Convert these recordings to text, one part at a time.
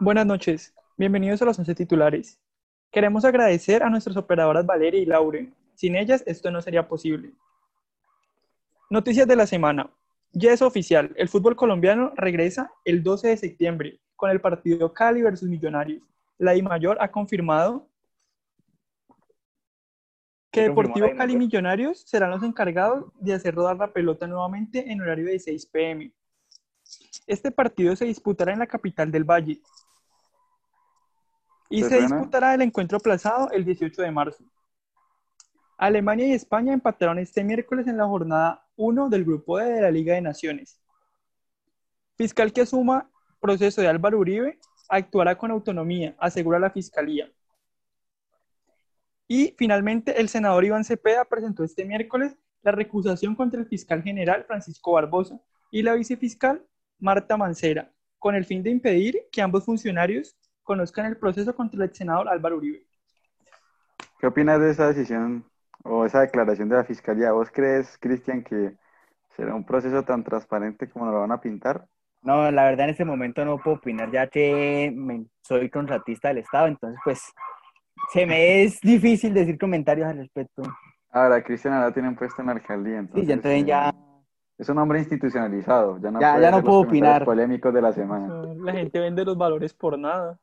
Buenas noches, bienvenidos a los 11 titulares. Queremos agradecer a nuestras operadoras Valeria y Laure. Sin ellas esto no sería posible. Noticias de la semana. Ya es oficial, el fútbol colombiano regresa el 12 de septiembre con el partido Cali versus Millonarios. La I Mayor ha confirmado que Deportivo Cali Millonarios serán los encargados de hacer rodar la pelota nuevamente en horario de 6 pm. Este partido se disputará en la capital del Valle y se disputará el encuentro aplazado el 18 de marzo. Alemania y España empataron este miércoles en la jornada 1 del Grupo D de la Liga de Naciones. Fiscal que asuma proceso de Álvaro Uribe actuará con autonomía, asegura la Fiscalía. Y finalmente, el senador Iván Cepeda presentó este miércoles la recusación contra el fiscal general Francisco Barbosa y la vicefiscal Marta Mancera, con el fin de impedir que ambos funcionarios conozcan el proceso contra el senador Álvaro Uribe. ¿Qué opinas de esa decisión o esa declaración de la fiscalía? ¿Vos crees, Cristian, que será un proceso tan transparente como lo van a pintar? No, la verdad en este momento no puedo opinar ya que soy contratista del Estado, entonces pues se me es difícil decir comentarios al respecto. Ahora, Cristian ahora tienen puesto en la alcaldía, entonces... Sí, ya entonces ya... Eh, es un hombre institucionalizado, ya no, ya, no puedo opinar. polémicos de la semana. La gente vende los valores por nada.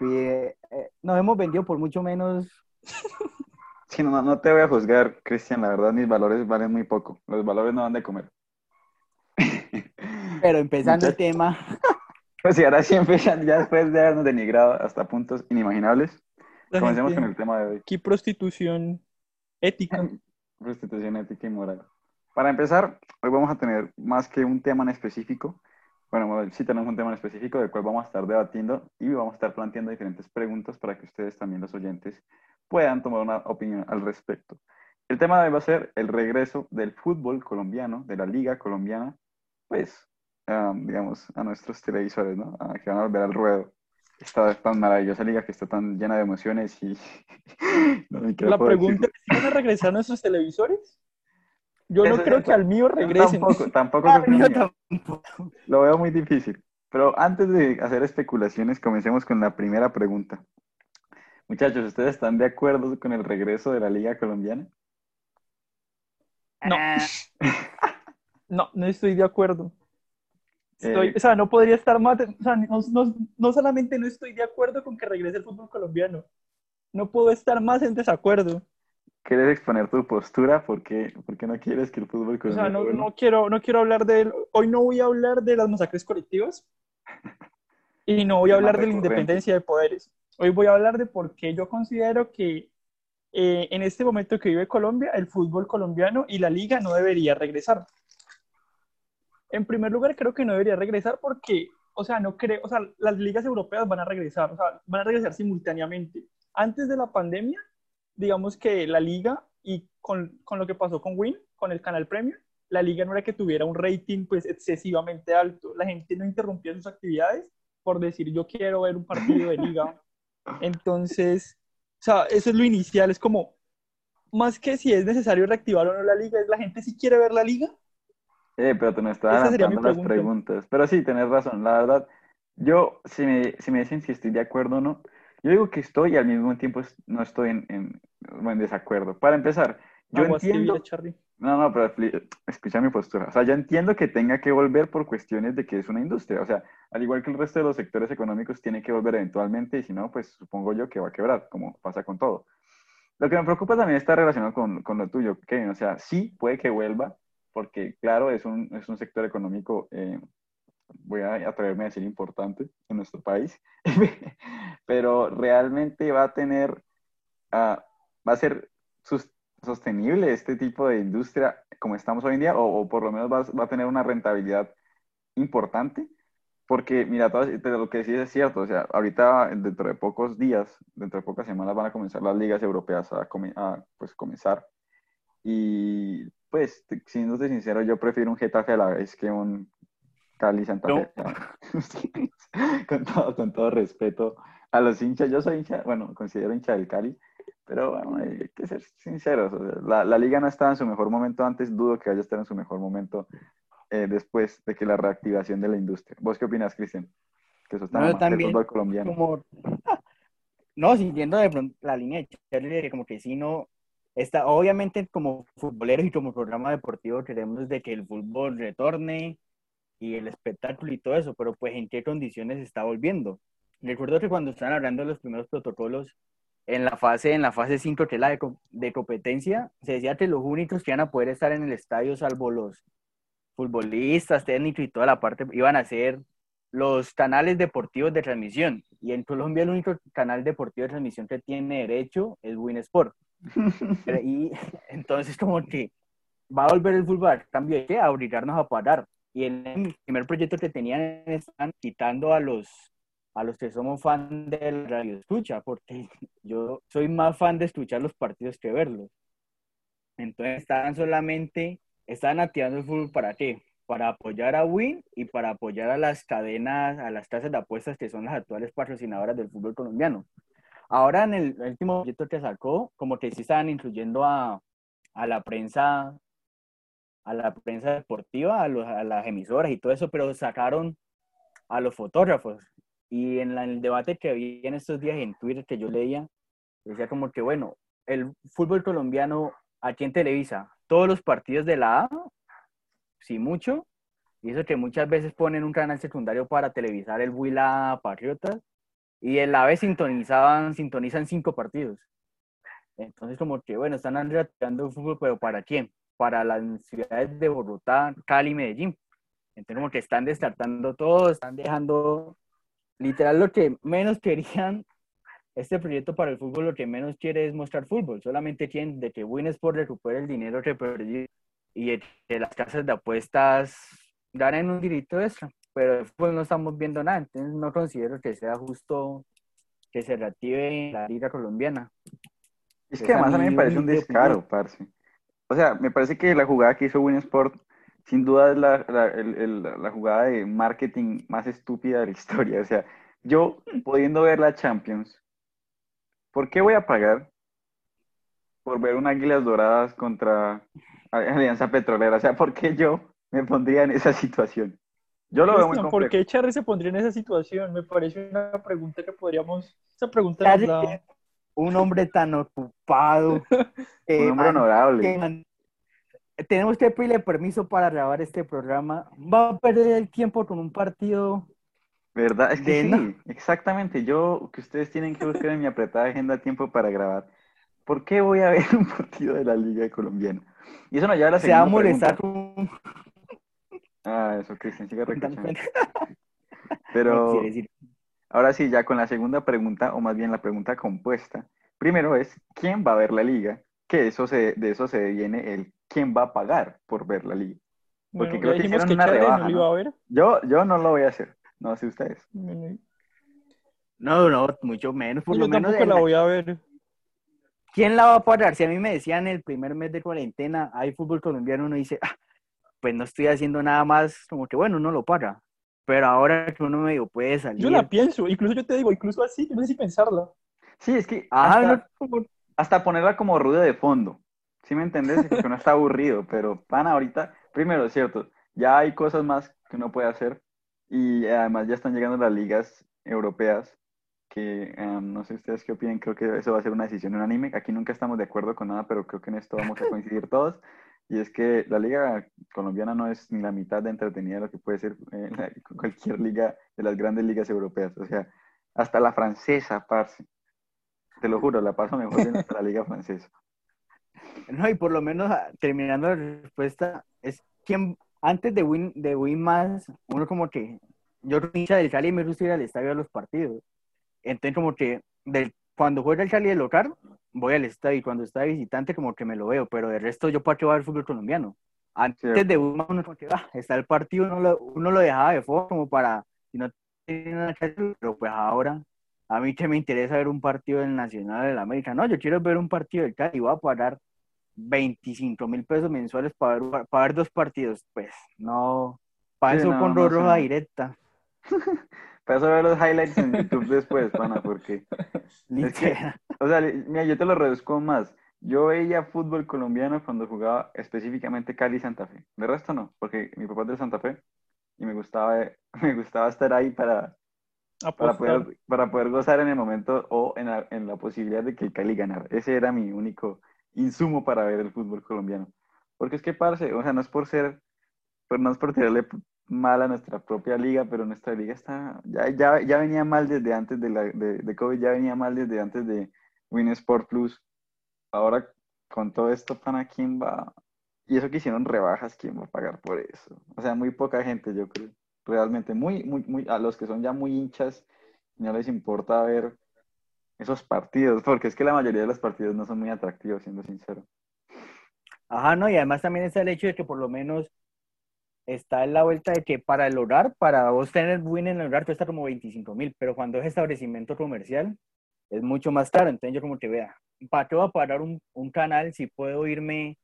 Eh, nos hemos vendido por mucho menos. Sí, no, no te voy a juzgar, Cristian, la verdad mis valores valen muy poco. Los valores no van de comer. Pero empezando el tema. Pues si ahora sí empiezan, ya después de habernos denigrado hasta puntos inimaginables, comencemos con el tema de hoy. Aquí prostitución ética. prostitución ética y moral. Para empezar, hoy vamos a tener más que un tema en específico. Bueno, sí tenemos un tema en específico del cual vamos a estar debatiendo y vamos a estar planteando diferentes preguntas para que ustedes también, los oyentes, puedan tomar una opinión al respecto. El tema de hoy va a ser el regreso del fútbol colombiano, de la liga colombiana, pues, digamos, a nuestros televisores, ¿no? A que van a volver al ruedo. Esta tan maravillosa liga que está tan llena de emociones y... la pregunta es, ¿van a regresar nuestros televisores? Yo no creo que al mío regresen. Tampoco, tampoco, ah, tampoco. Lo veo muy difícil. Pero antes de hacer especulaciones, comencemos con la primera pregunta. Muchachos, ¿ustedes están de acuerdo con el regreso de la Liga Colombiana? No. no, no estoy de acuerdo. Eh, o sea, no podría estar más. O sea, no, no, no solamente no estoy de acuerdo con que regrese el fútbol colombiano, no puedo estar más en desacuerdo. ¿Quieres exponer tu postura? ¿Por qué, no quieres que el fútbol O sea, no, no, quiero, no quiero hablar de... Hoy no voy a hablar de las masacres colectivas y no voy a hablar de la independencia de poderes. Hoy voy a hablar de por qué yo considero que eh, en este momento que vive Colombia, el fútbol colombiano y la liga no debería regresar. En primer lugar, creo que no debería regresar porque, o sea, no creo, o sea, las ligas europeas van a regresar, o sea, van a regresar simultáneamente. Antes de la pandemia, digamos que la liga y con, con, lo que pasó con Win, con el canal Premium, la liga no era que tuviera un rating pues excesivamente alto. La gente no interrumpía sus actividades por decir yo quiero ver un partido de liga. Entonces, o sea, eso es lo inicial, es como, más que si es necesario reactivar o no la liga, es la gente si quiere ver la liga. Eh, pero tú no estás dando las preguntas. Pero sí, tenés razón, la verdad. Yo, si me, si me dicen si estoy de acuerdo o no, yo digo que estoy y al mismo tiempo no estoy en, en, desacuerdo. Para empezar, yo entiendo... no, no, pero escucha mi postura. O sea, yo entiendo que tenga que volver por cuestiones de que es una industria. O sea, al igual que el resto de los sectores económicos, tiene que volver eventualmente y si no, pues supongo yo que va a quebrar, como pasa con todo. Lo que me preocupa también está relacionado con, con lo tuyo, Kevin. O sea, sí puede que vuelva, porque claro, es un, es un sector económico eh, voy a atreverme a decir importante en nuestro país, pero realmente va a tener, ah, va a ser sostenible este tipo de industria como estamos hoy en día, o, por lo menos va, va, a tener una rentabilidad importante, porque mira, todo, lo que decís es cierto, o sea, ahorita dentro de pocos días, dentro de pocas semanas van a comenzar las ligas europeas a, a pues, comenzar, y pues, siendo sincero, yo prefiero un Getafe a la vez que un Cali Santa Fe. con, todo, con todo respeto a los hinchas, yo soy hincha, bueno, considero hincha del Cali, pero bueno, hay que ser sinceros. la, la, liga no estaba en su mejor momento antes, dudo que vaya a estar en su mejor momento eh, después de que la reactivación de la industria. ¿Vos qué opinas, Cristian? Que eso está también, fútbol colombiano. Como... no, siguiendo de pronto la línea de como que si no, está, obviamente como futboleros y como programa deportivo queremos de que el fútbol retorne y el espectáculo y todo eso, pero pues en qué condiciones está volviendo. Recuerdo que cuando estaban hablando de los primeros protocolos, en la fase, en la fase 5, que es la de, de, competencia, se decía que los únicos que iban a poder estar en el estadio, salvo los futbolistas, técnicos y toda la parte, iban a ser los canales deportivos de transmisión. Y en Colombia el único canal deportivo de transmisión que tiene derecho es Winsport. y entonces como que va a volver el fútbol a cambio de a obligarnos a parar. Y el primer proyecto que tenían están quitando a los a los que somos fan del radio escucha, porque yo soy más fan de escuchar los partidos que verlos. Entonces estaban solamente, estaban activando el fútbol para qué? Para apoyar a Win y para apoyar a las cadenas, a las casas de apuestas que son las actuales patrocinadoras del fútbol colombiano. Ahora en el último proyecto que sacó, como que sí estaban incluyendo a, a la prensa, a la prensa deportiva, a, a las emisoras y todo eso, pero sacaron a los fotógrafos. Y en el debate que había en estos días en Twitter que yo leía, decía como que, bueno, el fútbol colombiano aquí en Televisa, todos los partidos de la A, sí mucho, y eso que muchas veces ponen un canal secundario para televisar el Huila Patriotas, y en la B sintonizaban, sintonizan cinco partidos. Entonces como que, bueno, están reactivando el fútbol, pero ¿para quién? Para las ciudades de Bogotá, Cali, Medellín. Entonces como que están descartando todo, están dejando literal lo que menos querían este proyecto para el fútbol lo que menos quiere es mostrar fútbol, solamente quieren de que Winsport recupere el dinero que perdió y que las casas de apuestas ganen un dinerito extra, pero pues no estamos viendo nada, entonces no considero que sea justo que se reactive la liga colombiana. Es que además a mí me parece un descaro, parce. O sea, me parece que la jugada que hizo Winsport sin duda es la, la, jugada de marketing más estúpida de la historia. O sea, yo pudiendo ver la Champions, ¿por qué voy a pagar por ver un Águilas Doradas contra Alianza Petrolera? O sea, ¿por qué yo me pondría en esa situación? Yo lo veo muy complejo. ¿Por qué Charlie se pondría en esa situación? Me parece una pregunta que podríamos... Esa pregunta Un hombre tan ocupado. un hombre honorable tenemos que pedirle permiso para grabar este programa. Va a perder el tiempo con un partido. ¿Verdad? Es que sí, exactamente. Yo, que ustedes tienen que buscar en mi apretada agenda tiempo para grabar. ¿Por qué voy a ver un partido de la Liga Colombiana? Y eso no ya la Se va a molestar con... Ah, eso, Cristian, sigue recachando. Pero ahora sí, ya con la segunda pregunta, o más bien la pregunta compuesta. Primero es, ¿quién va a ver la liga? Que eso se, de eso se viene el quién va a pagar por ver la liga. Porque creo que hicieron una rebaja. Yo, yo no lo voy a hacer. No sé ustedes. No, no, mucho menos. Por lo menos la voy a ver. ¿Quién la va a pagar? Si a mí me decían el primer mes de cuarentena, hay fútbol colombiano, uno dice, ah, pues no estoy haciendo nada más, como que bueno, uno lo paga. Pero ahora que uno me digo, puede salir. Yo la pienso, incluso yo te digo, incluso así, no sé si pensarla. Sí, es que hasta, hasta ponerla como ruido de fondo. ¿Sí me entendés? Que uno está aburrido, pero van ahorita, primero, es cierto, ya hay cosas más que uno puede hacer y además ya están llegando las ligas europeas que em, no sé ustedes qué opinan, creo que eso va a ser una decisión unánime. Aquí nunca estamos de acuerdo con nada, pero creo que en esto vamos a coincidir todos. Y es que la liga colombiana no es ni la mitad de entretenida de lo que puede ser eh, cualquier liga de las grandes ligas europeas. O sea, hasta la francesa, parce. Te lo juro, la paso mejor que la liga francesa. No, y por lo menos ah, terminando la respuesta, es quien antes de win, de win más, uno como que, yo hincha del Cali y me gusta ir al estadio a los partidos. Entonces como que del, cuando juega el Cali de local, voy al estadio y cuando está visitante como que me lo veo, pero de resto yo para qué voy al fútbol colombiano. Antes de más, uno como que, ah, está el partido, uno lo, uno lo dejaba de fondo como para, si no tiene nada que hacer, pero pues ahora a mí que me interesa ver un partido del Nacional de la América. No, yo quiero ver un partido del Cali y voy a parar 25 mil pesos mensuales para ver, para ver dos partidos. Pues no, para eso con roja directa. para eso ver los highlights en YouTube después, pana, porque. o sea, mira, yo te lo reduzco más. Yo veía fútbol colombiano cuando jugaba específicamente Cali Santa Fe. De resto no, porque mi papá es de Santa Fe y me gustaba, me gustaba estar ahí para, para poder, para poder gozar en el momento o en la, en la posibilidad de que el Cali ganara. Ese era mi único insumo para ver el fútbol colombiano. Porque es que, parce, o sea, no es por ser, pues no es por tirarle mal a nuestra propia liga, pero nuestra liga está, ya, ya, ya venía mal desde antes de, la, de, COVID, ya venía mal desde antes de Win Sport Plus. Ahora, con todo esto, ¿para quién va? Y eso que hicieron rebajas, ¿quién va a pagar por eso? O sea, muy poca gente, yo creo realmente muy, muy, muy, a los que son ya muy hinchas, no les importa ver esos partidos, porque es que la mayoría de los partidos no son muy atractivos, siendo sincero. Ajá, no, y además también está el hecho de que por lo menos está en la vuelta de que para el hogar, para vos tener win en el hogar cuesta como 25 mil, pero cuando es establecimiento comercial es mucho más caro, entonces yo como te vea, ¿para qué voy a parar un, un canal si puedo irme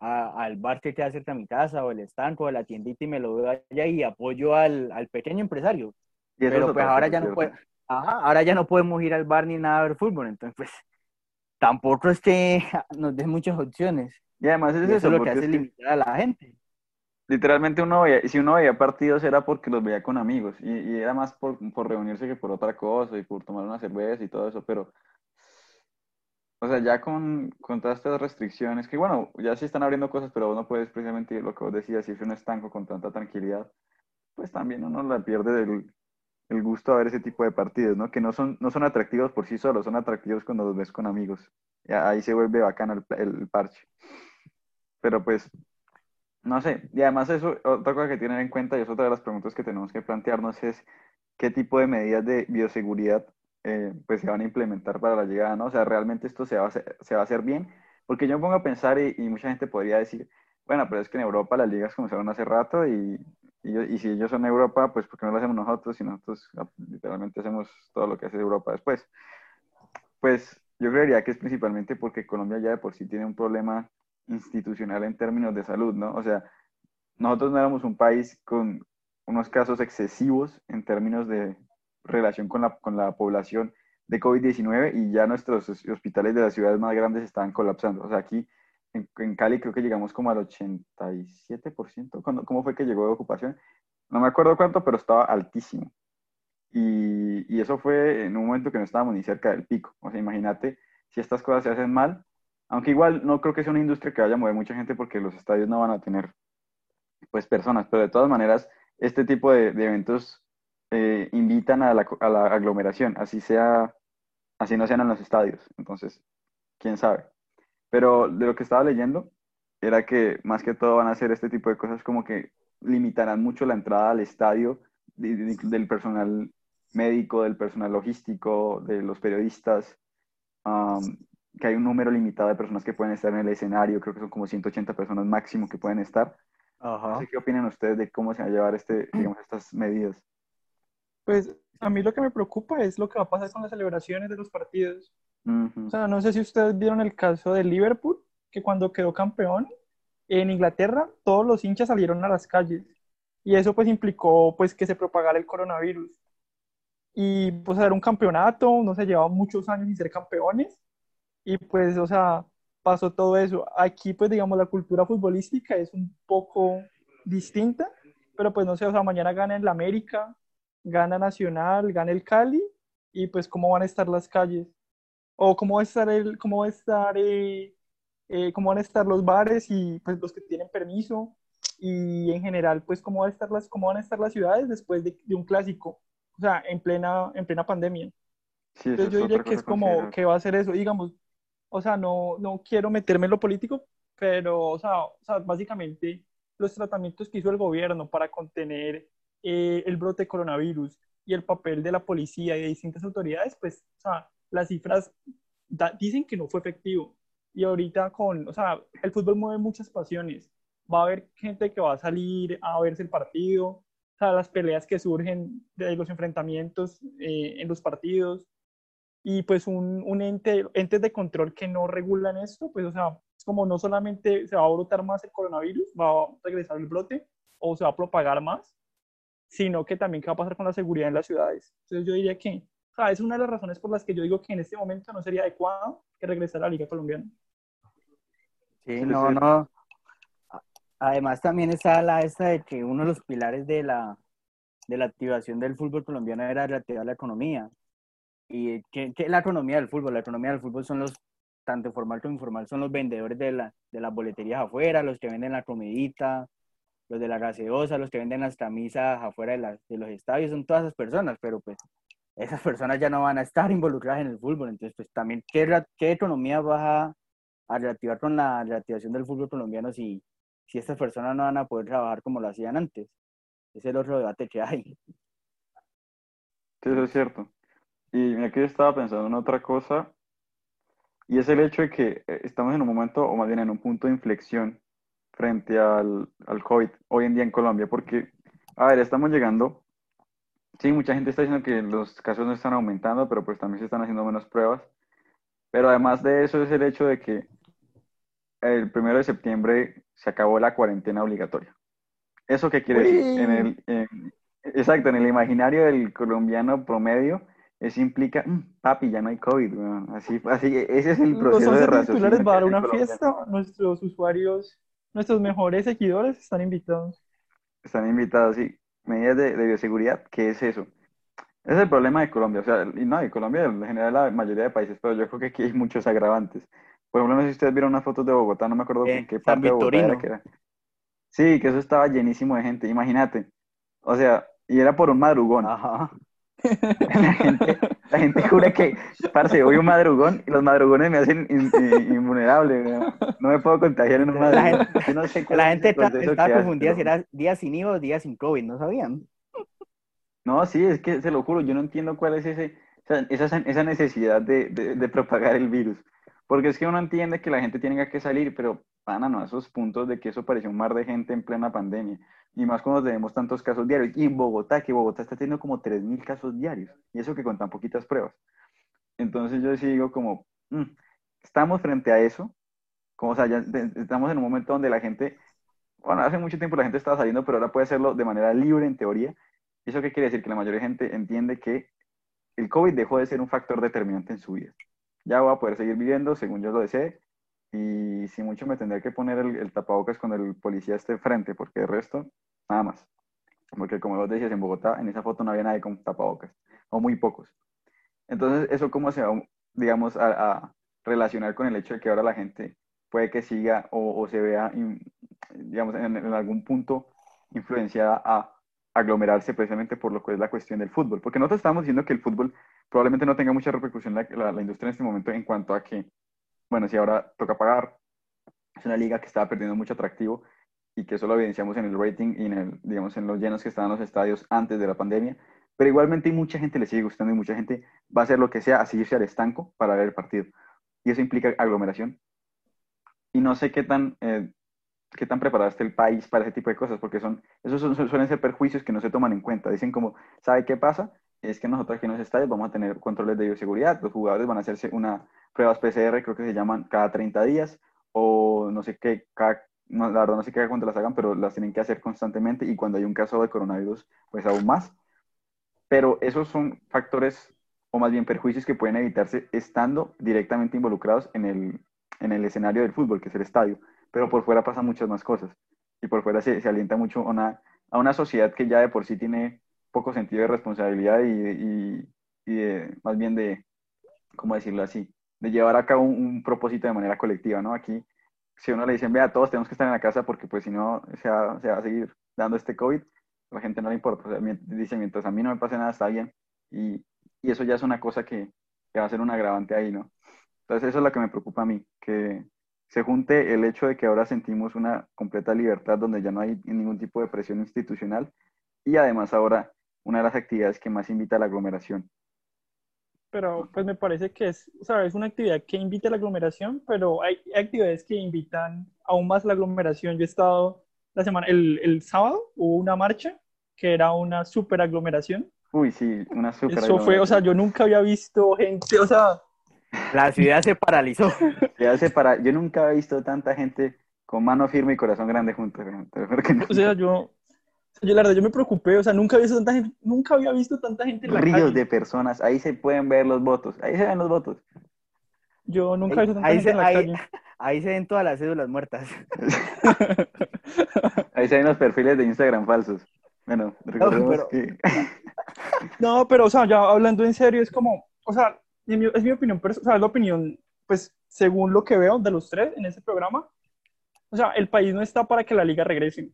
al bar que queda cerca de mi casa o el estanco o la tiendita y me lo doy allá y apoyo al, al pequeño empresario. Pero pues ahora ya no puede, ahora ya no podemos ir al bar ni nada a ver fútbol, entonces pues tampoco es que nos den muchas opciones. Y además es eso, lo que hace limitar a la gente. Literalmente uno veía, si uno veía partidos era porque los veía con amigos y, y era más por, por, reunirse que por otra cosa y por tomar una cerveza y todo eso, pero o sea, ya con, con, todas estas restricciones, que bueno, ya sí están abriendo cosas, pero uno puedes precisamente lo que vos decías, irse un estanco con tanta tranquilidad, pues también uno la pierde del, el gusto a ver ese tipo de partidos, ¿no? Que no son, no son atractivos por sí solos, son atractivos cuando los ves con amigos. Y ahí se vuelve bacano el, el parche. Pero pues, no sé. Y además eso, otra cosa que tener en cuenta, y es otra de las preguntas que tenemos que plantearnos, es qué tipo de medidas de bioseguridad eh, pues se van a implementar para la llegada, ¿no? O sea, realmente esto se va a hacer, se va a hacer bien, porque yo me pongo a pensar y, mucha gente podría decir, bueno, pero es que en Europa las ligas comenzaron hace rato y, y, si ellos son Europa, pues ¿por qué no lo hacemos nosotros? Y nosotros ah, literalmente hacemos todo lo que hace Europa después. Pues yo creería que es principalmente porque Colombia ya de por sí tiene un problema institucional en términos de salud, ¿no? O sea, nosotros no éramos un país con unos casos excesivos en términos de, relación con la, con la población de COVID-19 y ya nuestros hospitales de las ciudades más grandes estaban colapsando. O sea, aquí en, en Cali creo que llegamos como al 87%. ¿Cuándo, ¿Cómo fue que llegó de ocupación? No me acuerdo cuánto, pero estaba altísimo. Y, y, eso fue en un momento que no estábamos ni cerca del pico. O sea, imagínate si estas cosas se hacen mal, aunque igual no creo que sea una industria que vaya a mover mucha gente porque los estadios no van a tener pues personas, pero de todas maneras este tipo de, de eventos eh, invitan a la, a la, aglomeración, así sea, así no sean en los estadios. Entonces, quién sabe. Pero de lo que estaba leyendo era que más que todo van a hacer este tipo de cosas como que limitarán mucho la entrada al estadio del personal médico, del personal logístico, de los periodistas, que hay un número limitado de personas que pueden estar en el escenario, creo que son como 180 personas máximo que pueden estar. ¿Qué opinan ustedes de cómo se va a llevar este, digamos, estas medidas? Pues a mí lo que me preocupa es lo que va a pasar con las celebraciones de los partidos. O sea, no sé si ustedes vieron el caso de Liverpool, que cuando quedó campeón en Inglaterra, todos los hinchas salieron a las calles. Y eso pues implicó pues que se propagara el coronavirus. Y pues era un campeonato, no se llevaba muchos años sin ser campeones. Y pues, o sea, pasó todo eso. Aquí pues digamos la cultura futbolística es un poco distinta, pero pues no sé, o sea, mañana gana en la América, gana Nacional, gana el Cali, y pues cómo van a estar las calles, o cómo va a estar el, cómo va a estar, eh, eh, cómo van a estar los bares y pues los que tienen permiso, y en general, pues cómo, va a estar las, cómo van a estar las ciudades después de, un clásico, o sea, en plena, en plena pandemia. Entonces yo diría que es como que va a ser eso, digamos, o sea, no, no quiero meterme en lo político, pero, o sea, o sea, básicamente los tratamientos que hizo el gobierno para contener eh, el brote de coronavirus y el papel de la policía y de distintas autoridades, pues, o sea, las cifras dicen que no fue efectivo. Y ahorita con, o sea, el fútbol mueve muchas pasiones. Va a haber gente que va a salir a verse el partido, o sea, las peleas que surgen de los enfrentamientos eh, en los partidos. Y pues un, un ente, entes de control que no regulan esto, pues, o sea, es como no solamente se va a brotar más el coronavirus, va a regresar el brote o se va a propagar más, sino que también qué va a pasar con la seguridad en las ciudades. Entonces yo diría que o sea, es una de las razones por las que yo digo que en este momento no sería adecuado que regresara a la Liga Colombiana. Sí, no, no. Además también está la esta de que uno de los pilares de la, de la activación del fútbol colombiano era reactivar la economía. ¿Y qué, la economía del fútbol? La economía del fútbol son los, tanto formal como informal, son los vendedores de, la, de las boleterías afuera, los que venden la comidita, los de la gaseosa, los que venden las camisas afuera de, de los estadios, son todas esas personas, pero pues esas personas ya no van a estar involucradas en el fútbol. Entonces, pues también, ¿qué, qué economía vas a, a, reactivar con la reactivación del fútbol colombiano si, si estas personas no van a poder trabajar como lo hacían antes? es el otro debate que hay. Eso es cierto. Y aquí estaba pensando en otra cosa, y es el hecho de que eh, estamos en un momento, o más bien en un punto de inflexión frente al, al COVID hoy en día en Colombia, porque, a ver, estamos llegando, sí, mucha gente está diciendo que los casos no están aumentando, pero pues también se están haciendo menos pruebas, pero además de eso es el hecho de que el primero de septiembre se acabó la cuarentena obligatoria. ¿Eso qué quiere decir? En el, exacto, en el imaginario del colombiano promedio, eso implica, mm, papi, ya no hay COVID. Así, así, ese es el proceso Los de raciocinio. titulares para una fiesta, nuestros usuarios, nuestros mejores seguidores están invitados. Están invitados, sí. Medidas de, de bioseguridad, ¿qué es eso? Ese es el problema de Colombia, o sea, y no, de Colombia en general la mayoría de países, pero yo creo que aquí hay muchos agravantes. Por ejemplo, no sé si ustedes vieron unas fotos de Bogotá, no me acuerdo en qué parte de Bogotá era que era. Sí, que eso estaba llenísimo de gente, imagínate. O sea, y era por un madrugón. Ajá. La gente, la gente jura que, parce, voy un madrugón y los madrugones me hacen invulnerable. ¿no? me puedo contagiar en un madrugón. La gente, no sé la gente está, confundida si era días sin IVA o días sin COVID, ¿no sabían? No, sí, es que se lo juro, yo no entiendo cuál es ese, esa, esa necesidad de, de, de propagar el virus. Porque es que uno entiende que la gente tiene que salir, pero pana, no, esos puntos de que eso pareció un mar de gente en plena pandemia. Y más cuando tenemos tantos casos diarios. Y en Bogotá, que Bogotá está teniendo como 3.000 casos diarios. Y eso que con tan poquitas pruebas. Entonces yo sí digo como, mm, estamos frente a eso. Como, o sea, ya estamos en un momento donde la gente, bueno, hace mucho tiempo la gente estaba saliendo, pero ahora puede hacerlo de manera libre en teoría. ¿Y eso qué quiere decir? Que la mayoría de gente entiende que el COVID dejó de ser un factor determinante en su vida ya voy a poder seguir viviendo según yo lo desee y si mucho me tendré que poner el, tapabocas cuando el policía esté frente, porque de resto, nada más. Porque como vos decías, en Bogotá, en esa foto no había nadie con tapabocas, o muy pocos. Entonces, ¿eso cómo se va, digamos, a, relacionar con el hecho de que ahora la gente puede que siga o, se vea, digamos, en, en, algún punto influenciada a aglomerarse precisamente por lo que es la cuestión del fútbol? Porque nosotros estamos diciendo que el fútbol probablemente no tenga mucha repercusión la, la, industria en este momento en cuanto a que, bueno, si ahora toca pagar, es una liga que estaba perdiendo mucho atractivo y que eso lo evidenciamos en el rating y en, el, digamos, en los llenos que estaban los estadios antes de la pandemia, pero igualmente mucha gente le sigue gustando y mucha gente va a hacer lo que sea, así irse al estanco para ver el partido. Y eso implica aglomeración. Y no sé qué tan, eh, qué tan preparado está el país para ese tipo de cosas, porque son, esos suelen ser perjuicios que no se toman en cuenta. Dicen como, ¿sabe qué pasa? es que nosotros aquí en los estadios vamos a tener controles de bioseguridad. Los jugadores van a hacerse una pruebas PCR, creo que se llaman cada 30 días, o no sé qué, cada, la verdad no sé qué cuánto las hagan, pero las tienen que hacer constantemente y cuando hay un caso de coronavirus, pues aún más. Pero esos son factores, o más bien perjuicios que pueden evitarse estando directamente involucrados en el, en el escenario del fútbol, que es el estadio. Pero por fuera pasan muchas más cosas. Y por fuera se, se alienta mucho a una, a una sociedad que ya de por sí tiene poco sentido de responsabilidad y, y, más bien de, ¿cómo decirlo así? De llevar a cabo un, propósito de manera colectiva, ¿no? Aquí, si uno le dicen, vea, todos tenemos que estar en la casa porque pues si no se va, se va a seguir dando este COVID, la gente no le importa. O sea, dice, mientras a mí no me pase nada, está bien. Y, y eso ya es una cosa que, que va a ser un agravante ahí, ¿no? Entonces eso es lo que me preocupa a mí, que se junte el hecho de que ahora sentimos una completa libertad donde ya no hay ningún tipo de presión institucional y además ahora una de las actividades que más invita a la aglomeración. Pero pues me parece que es, ¿sabes? Una actividad que invita a la aglomeración, pero hay actividades que invitan aún más a la aglomeración. Yo he estado la semana, el, el sábado hubo una marcha que era una super aglomeración. Uy, sí, una super Eso fue, o sea, yo nunca había visto gente, o sea... La ciudad se paralizó. se para... Yo nunca había visto tanta gente con mano firme y corazón grande juntos. O sea, yo, yo la verdad, yo me preocupé, o sea, nunca había visto tanta gente, nunca había visto tanta gente en la Ríos de personas, ahí se pueden ver los votos, ahí se ven los votos. Yo nunca he visto tanta ahí gente se, en la ahí, calle. Ahí se ven todas las cédulas muertas. ahí se ven los perfiles de Instagram falsos. Bueno, recordemos que... no, pero, o sea, ya hablando en serio, es como, o sea, es mi opinión, pero, o sea, es la opinión, pues, según lo que veo de los tres en ese programa, o sea, el país no está para que la liga regrese.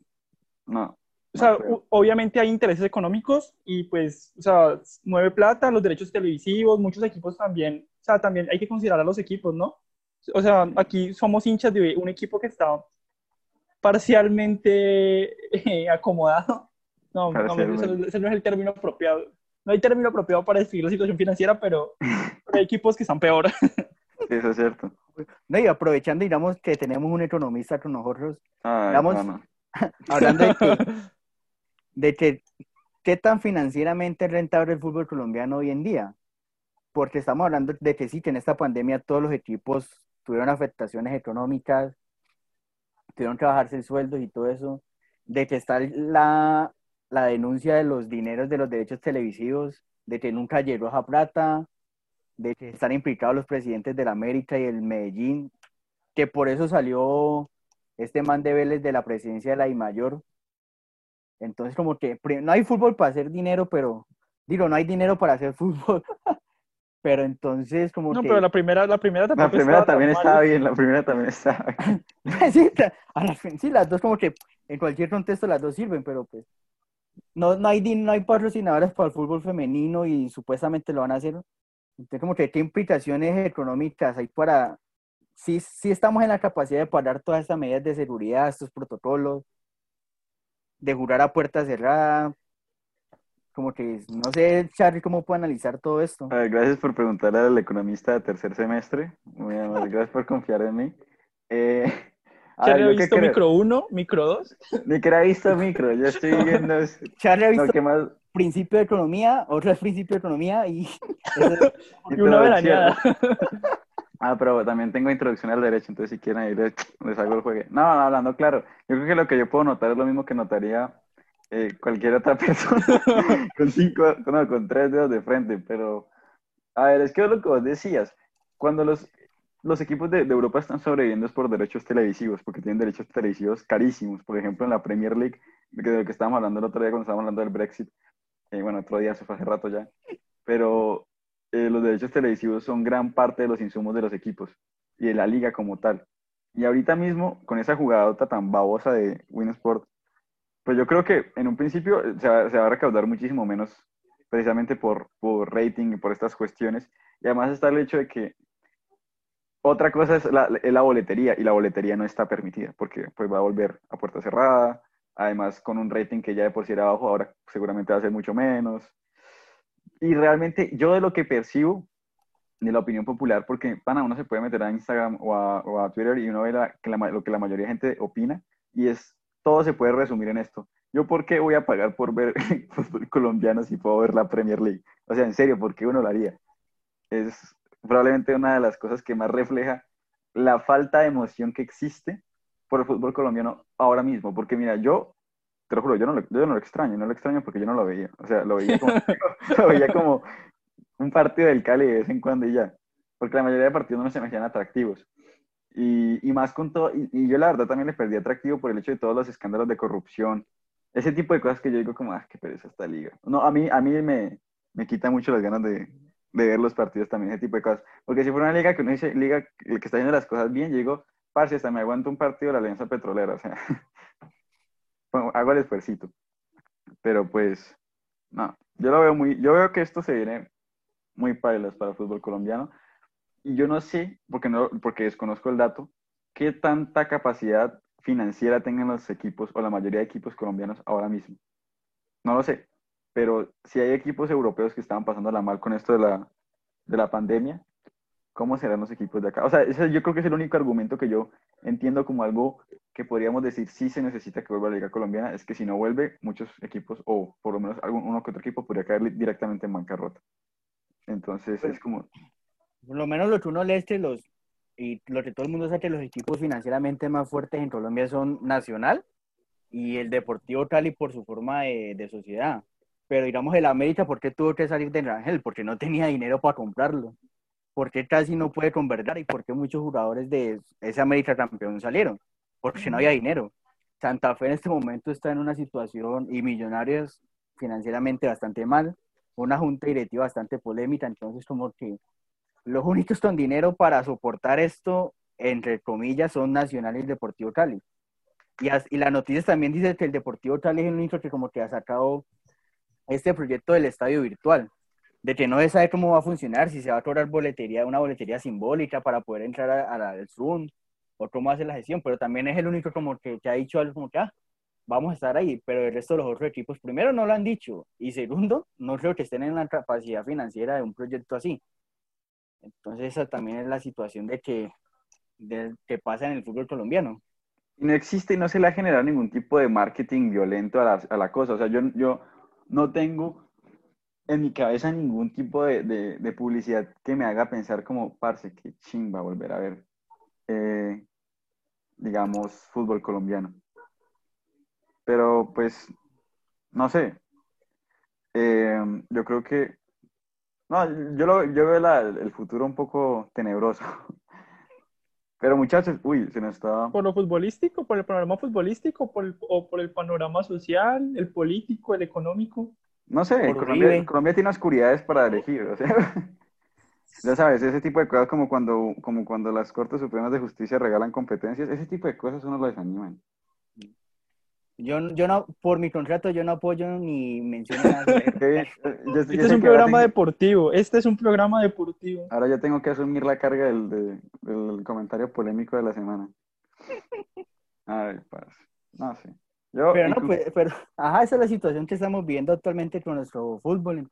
No. O sea, obviamente hay intereses económicos y pues, o sea, mueve plata, los derechos televisivos, muchos equipos también, o sea, también hay que considerar a los equipos, ¿no? O sea, aquí somos hinchas de un equipo que está parcialmente eh, acomodado. No, no ese, no es el término apropiado. No hay término apropiado para describir la situación financiera, pero, hay equipos que están peor. eso es cierto. No, y aprovechando, digamos, que tenemos un economista con nosotros, Ay, hablando de que de que qué tan financieramente rentable el fútbol colombiano hoy en día. Porque estamos hablando de que sí, que en esta pandemia todos los equipos tuvieron afectaciones económicas, tuvieron que bajarse el sueldo y todo eso. De que está la, la denuncia de los dineros de los derechos televisivos, de que nunca llegó a plata, de que están implicados los presidentes de la América y el Medellín, que por eso salió este man de Vélez de la presidencia de la I Mayor, entonces, como que no hay fútbol para hacer dinero, pero digo, no hay dinero para hacer fútbol. pero entonces, como no, que. No, pero la primera, la primera, la primera también estaba bien, la primera también estaba bien. sí, sí, las dos, como que en cualquier contexto las dos sirven, pero pues. No, no, hay, no hay patrocinadores para el fútbol femenino y supuestamente lo van a hacer. Entonces, como que, ¿qué implicaciones económicas hay para. Sí, sí estamos en la capacidad de parar todas estas medidas de seguridad, estos protocolos, de jurar a puerta cerrada. Como que no sé, Charlie, cómo puedo analizar todo esto. gracias por preguntarle al economista de tercer semestre. Muy amable, gracias por confiar en mí. Eh, ¿Charlie ha visto micro 1, micro 2? Ni que ha visto micro, yo estoy viendo. Charlie ha visto más... principio de economía, otro es principio de economía y. y una veraneada. Ah, pero también tengo introducción al derecho, entonces si quieren ahí les, hago el juegue. No, hablando claro, yo creo que lo que yo puedo notar es lo mismo que notaría eh, cualquier otra persona con cinco, no, con tres dedos de frente, pero a ver, es que es lo que vos decías, cuando los, los equipos de, Europa están sobreviviendo es por derechos televisivos, porque tienen derechos televisivos carísimos, por ejemplo en la Premier League, de lo que estábamos hablando el otro día cuando estábamos hablando del Brexit, eh, bueno, otro día, se fue hace rato ya, pero eh, los derechos televisivos son gran parte de los insumos de los equipos y de la liga como tal. Y ahorita mismo, con esa jugadota tan babosa de Winsport, pues yo creo que en un principio se va, a recaudar muchísimo menos precisamente por, por rating y por estas cuestiones. Y además está el hecho de que otra cosa es la, la, boletería y la boletería no está permitida porque pues va a volver a puerta cerrada, además con un rating que ya de por sí era bajo, ahora seguramente va a ser mucho menos y realmente yo de lo que percibo de la opinión popular, porque pana, uno se puede meter a Instagram o a, Twitter y uno ve lo que la mayoría de gente opina y es, todo se puede resumir en esto. ¿Yo por qué voy a pagar por ver fútbol colombiano si puedo ver la Premier League? O sea, en serio, ¿por qué uno lo haría? Es probablemente una de las cosas que más refleja la falta de emoción que existe por el fútbol colombiano ahora mismo. Porque mira, yo te lo juro, yo no lo, yo no lo extraño, no lo extraño porque yo no lo veía. O sea, lo veía como, lo veía como un partido del Cali de vez en cuando y ya. Porque la mayoría de partidos no se me hacían atractivos. Y, y más con todo, y, yo la verdad también le perdí atractivo por el hecho de todos los escándalos de corrupción. Ese tipo de cosas que yo digo como, ah, qué pereza esta liga. No, a mí, a mí me, me quita mucho las ganas de, de ver los partidos también, ese tipo de cosas. Porque si fuera una liga que uno dice, liga que está haciendo las cosas bien, yo digo, parce, hasta me aguanto un partido de la Alianza Petrolera. O sea, hago el esfuerzo. Pero pues, no, yo lo veo muy, yo veo que esto se viene muy pailas para el fútbol colombiano. Y yo no sé, porque, no, porque desconozco el dato, qué tanta capacidad financiera tengan los equipos o la mayoría de equipos colombianos ahora mismo. No lo sé, pero si hay equipos europeos que estaban pasando la mal con esto de la, de la pandemia, ¿cómo serán los equipos de acá? O sea, ese yo creo que es el único argumento que yo entiendo como algo que podríamos decir sí se necesita que vuelva a la Liga Colombiana, es que si no vuelve, muchos equipos, o por lo menos algún, uno que otro equipo, podría caer directamente en bancarrota. Entonces pues, es como... Por lo menos lo que uno lee es que los, y lo que todo el mundo sabe que los equipos financieramente más fuertes en Colombia son Nacional y el Deportivo Cali por su forma de, de sociedad. Pero digamos el América, ¿por qué tuvo que salir de Rangel? Porque no tenía dinero para comprarlo. ¿Por qué casi no puede convertir y por qué muchos jugadores de ese América campeón salieron? Porque no había dinero. Santa Fe en este momento está en una situación y Millonarios financieramente bastante mal, una junta directiva bastante polémica, entonces como que los únicos con dinero para soportar esto, entre comillas, son Nacional y Deportivo Cali. Y, y las noticias también dicen que el Deportivo Cali es el único que como que ha sacado este proyecto del estadio virtual, de que no se sabe cómo va a funcionar, si se va a cobrar boletería, una boletería simbólica para poder entrar al Zoom, o cómo hace la gestión, pero también es el único como que, que ha dicho algo como que, ah, vamos a estar ahí, pero el resto de los otros equipos, primero, no lo han dicho, y segundo, no creo que estén en la capacidad financiera de un proyecto así. Entonces, esa también es la situación de que, de, que pasa en el fútbol colombiano. No existe y no se le ha generado ningún tipo de marketing violento a la, a la cosa. O sea, yo, yo no tengo en mi cabeza ningún tipo de, de, de publicidad que me haga pensar como, parce, que chimba volver a ver, eh, digamos, fútbol colombiano. Pero pues, no sé. Eh, yo creo que, no, yo, lo, yo veo la, el futuro un poco tenebroso. Pero muchachos, uy, se nos está... ¿Por lo futbolístico, por el panorama futbolístico, por el, o por el panorama social, el político, el económico? No sé, Colombia, Colombia, tiene oscuridades para elegir, o sea, ya sabes, ese tipo de cosas como cuando, como cuando las Cortes Supremas de Justicia regalan competencias, ese tipo de cosas uno lo desaniman. Yo, yo no, por mi contrato, yo no apoyo ni menciono nada. este es un programa deportivo, este es un programa deportivo. Ahora yo tengo que asumir la carga del, del comentario polémico de la semana. Ay, pues, no sé. Yo, pero no, pues, pero, ajá, esa es la situación que estamos viendo actualmente con nuestro fútbol.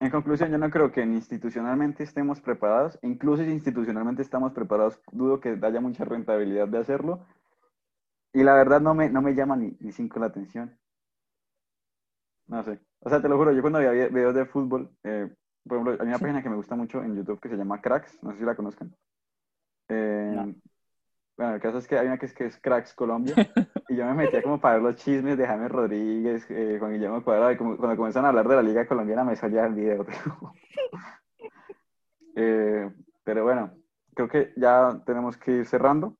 En conclusión, yo no creo que institucionalmente estemos preparados, incluso si institucionalmente estamos preparados, dudo que haya mucha rentabilidad de hacerlo, y la verdad no me, no me llama ni, ni cinco la atención. No sé. O sea, te lo juro, yo cuando veía videos de fútbol, eh, por ejemplo, hay una página que me gusta mucho en YouTube que se llama Cracks, no sé si la conozcan. Eh, bueno, el caso es que hay una que es, que es Cracks Colombia, y yo me metía como para ver los chismes de Jaime Rodríguez, eh, Juan Guillermo Cuadrado, y como, cuando comenzaron a hablar de la Liga Colombiana me salía el video. eh, pero bueno, creo que ya tenemos que ir cerrando.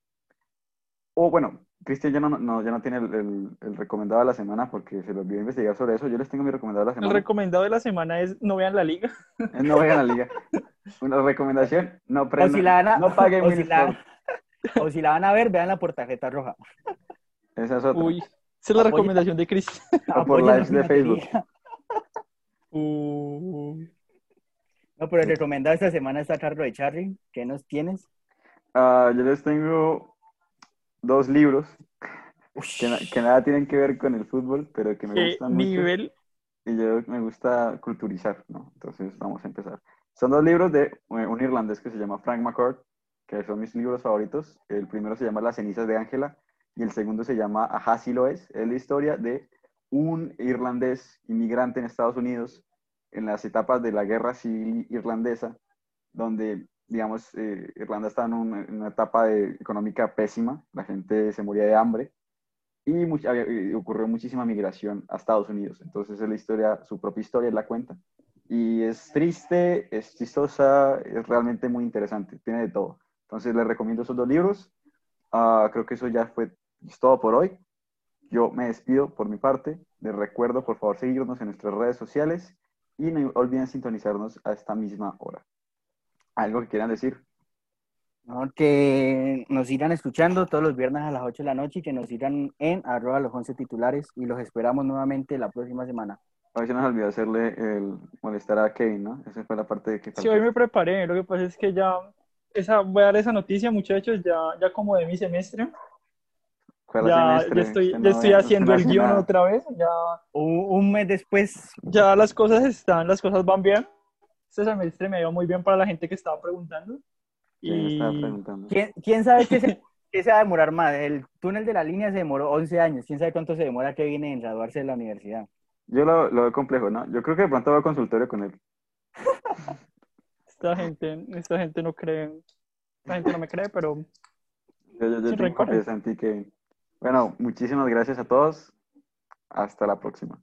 O bueno, Cristian ya no, no, ya no tiene el, el, recomendado de la semana porque se lo olvidó investigar sobre eso. Yo les tengo mi recomendado de la semana. El recomendado de la semana es no vean la liga. no vean la liga. Una recomendación, no prendan, no paguen o si, la, o si la van a ver, vean la por tarjeta roja. Esa es otra. Uy, esa es la recomendación de. O por lives de Facebook. Uh. No, pero el recomendado esta semana está Carlos de Charlie. ¿Qué nos tienes? Uh, yo les tengo dos libros que, nada tienen que ver con el fútbol, pero que me gustan nivel? mucho. Y yo me gusta culturizar, ¿no? Entonces vamos a empezar. Son dos libros de eh, un irlandés que se llama Frank McCord, que son mis libros favoritos. El primero se llama Las cenizas de Ángela y el segundo se llama Ajá, sí lo es. Es la historia de un irlandés inmigrante en Estados Unidos en las etapas de la guerra civil irlandesa, donde digamos, eh, Irlanda estaba en, una etapa de, económica pésima, la gente se moría de hambre y ocurrió muchísima migración a Estados Unidos. Entonces es la historia, su propia historia la cuenta. Y es triste, es chistosa, es realmente muy interesante, tiene de todo. Entonces les recomiendo esos dos libros. Uh, creo que eso ya fue todo por hoy. Yo me despido por mi parte. Les recuerdo, por favor, seguirnos en nuestras redes sociales y no olviden sintonizarnos a esta misma hora. ¿Algo que quieran decir? que nos irán escuchando todos los viernes a las 8 de la noche y que nos irán en arroba los 11 titulares y los esperamos nuevamente la próxima semana. Hoy se nos olvidó hacerle el molestar a Kevin, ¿no? Esa fue la parte de que... Sí, hoy me preparé, lo que pasa es que ya esa, voy a dar esa noticia, muchachos, ya, ya como de mi semestre. Ya, ya, estoy, ya estoy haciendo el guion otra vez, ya un, mes después. Ya las cosas están, las cosas van bien este semestre me ido muy bien para la gente que estaba preguntando. Y... ¿Quién, sabe qué se, va a demorar más? El túnel de la línea se demoró 11 años. ¿Quién sabe cuánto se demora que viene en graduarse de la universidad? Yo lo, lo veo complejo, ¿no? Yo creo que de pronto va a consultorio con él. esta gente, esta gente no cree, esta gente no me cree, pero... Yo, yo, yo tengo confianza en ti, que... Bueno, muchísimas gracias a todos. Hasta la próxima.